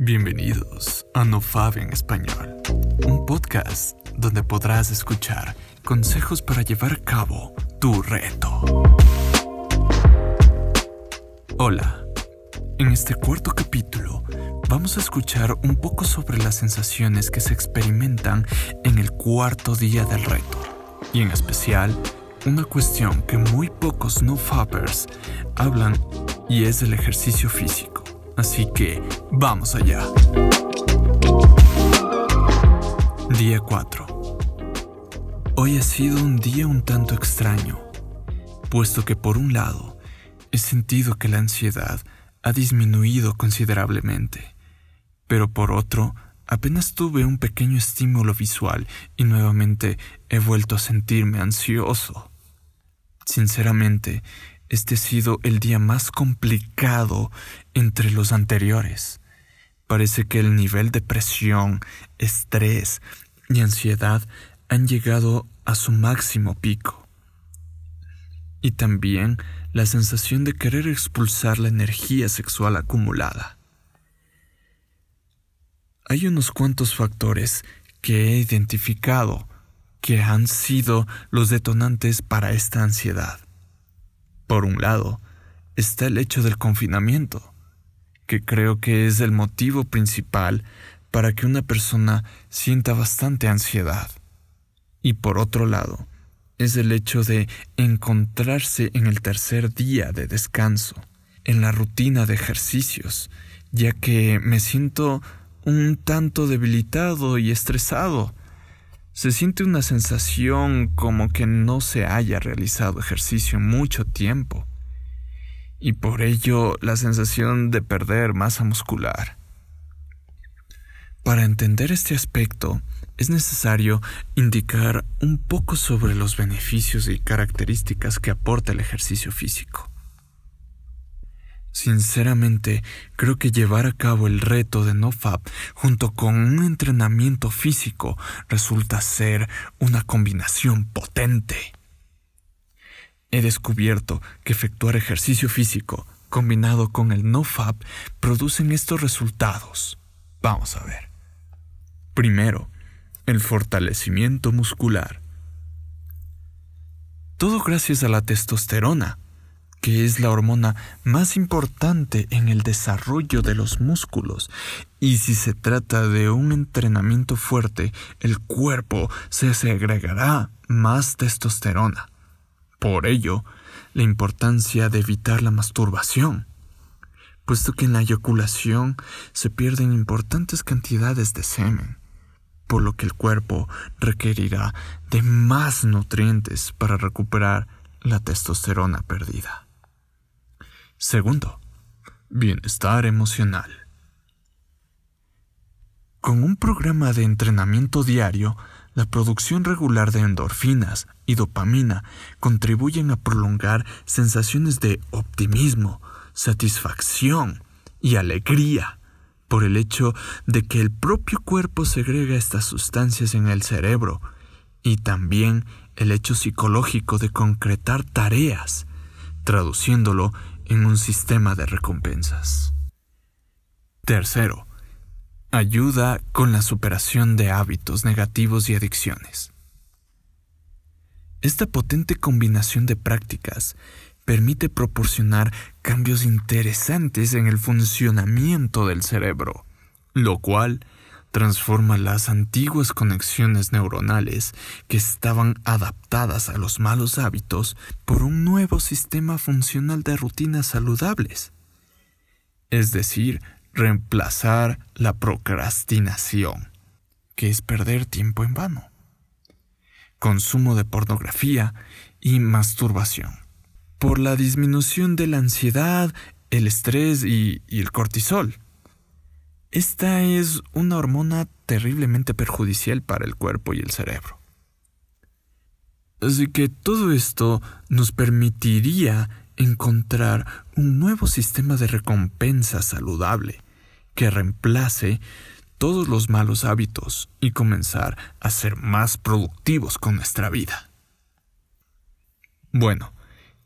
Bienvenidos a NoFab en español, un podcast donde podrás escuchar consejos para llevar a cabo tu reto. Hola, en este cuarto capítulo vamos a escuchar un poco sobre las sensaciones que se experimentan en el cuarto día del reto, y en especial una cuestión que muy pocos NoFabbers hablan y es el ejercicio físico. Así que vamos allá. Día 4. Hoy ha sido un día un tanto extraño, puesto que por un lado he sentido que la ansiedad ha disminuido considerablemente, pero por otro apenas tuve un pequeño estímulo visual y nuevamente he vuelto a sentirme ansioso. Sinceramente, este ha sido el día más complicado entre los anteriores. Parece que el nivel de presión, estrés y ansiedad han llegado a su máximo pico. Y también la sensación de querer expulsar la energía sexual acumulada. Hay unos cuantos factores que he identificado que han sido los detonantes para esta ansiedad. Por un lado, está el hecho del confinamiento, que creo que es el motivo principal para que una persona sienta bastante ansiedad. Y por otro lado, es el hecho de encontrarse en el tercer día de descanso, en la rutina de ejercicios, ya que me siento un tanto debilitado y estresado se siente una sensación como que no se haya realizado ejercicio mucho tiempo, y por ello la sensación de perder masa muscular. Para entender este aspecto, es necesario indicar un poco sobre los beneficios y características que aporta el ejercicio físico. Sinceramente, creo que llevar a cabo el reto de NoFap junto con un entrenamiento físico resulta ser una combinación potente. He descubierto que efectuar ejercicio físico combinado con el NoFap producen estos resultados. Vamos a ver. Primero, el fortalecimiento muscular. Todo gracias a la testosterona que es la hormona más importante en el desarrollo de los músculos, y si se trata de un entrenamiento fuerte, el cuerpo se segregará más testosterona. Por ello, la importancia de evitar la masturbación, puesto que en la eyaculación se pierden importantes cantidades de semen, por lo que el cuerpo requerirá de más nutrientes para recuperar la testosterona perdida. Segundo, bienestar emocional. Con un programa de entrenamiento diario, la producción regular de endorfinas y dopamina contribuyen a prolongar sensaciones de optimismo, satisfacción y alegría por el hecho de que el propio cuerpo segrega estas sustancias en el cerebro y también el hecho psicológico de concretar tareas, traduciéndolo en un sistema de recompensas. Tercero, ayuda con la superación de hábitos negativos y adicciones. Esta potente combinación de prácticas permite proporcionar cambios interesantes en el funcionamiento del cerebro, lo cual transforma las antiguas conexiones neuronales que estaban adaptadas a los malos hábitos por un nuevo sistema funcional de rutinas saludables. Es decir, reemplazar la procrastinación, que es perder tiempo en vano, consumo de pornografía y masturbación, por la disminución de la ansiedad, el estrés y, el cortisol esta es una hormona terriblemente perjudicial para el cuerpo y el cerebro. Así que todo esto nos permitiría encontrar un nuevo sistema de recompensa saludable que reemplace todos los malos hábitos y comenzar a ser más productivos con nuestra vida. Bueno,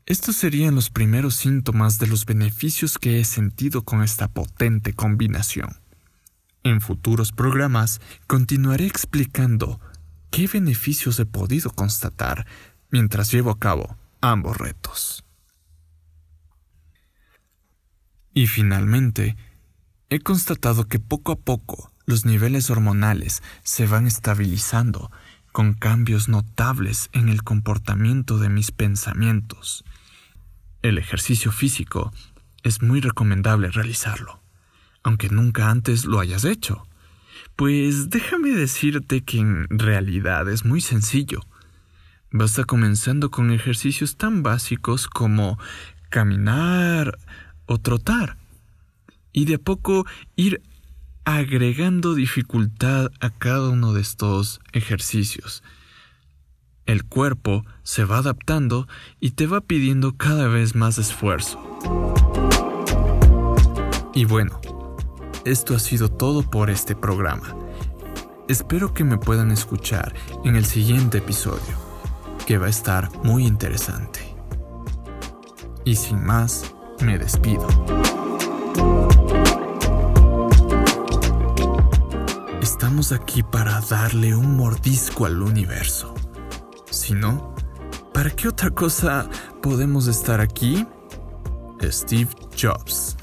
estos serían los primeros síntomas de los beneficios que he sentido con esta potente combinación. En futuros programas continuaré explicando qué beneficios he podido constatar mientras llevo a cabo ambos retos. Y finalmente, he constatado que poco a poco los niveles hormonales se van estabilizando con cambios notables en el comportamiento de mis pensamientos. El ejercicio físico es muy recomendable realizarlo, aunque nunca antes lo hayas hecho. Pues déjame decirte que en realidad es muy sencillo. Basta comenzando con ejercicios tan básicos como caminar o trotar, y de a poco ir agregando dificultad a cada uno de estos ejercicios. El cuerpo se va adaptando y te va pidiendo cada vez más esfuerzo. Y bueno, esto ha sido todo por este programa. Espero que me puedan escuchar en el siguiente episodio, que va a estar muy interesante. Y sin más, me despido. Estamos aquí para darle un mordisco al universo. Si no, ¿para qué otra cosa podemos estar aquí? Steve Jobs.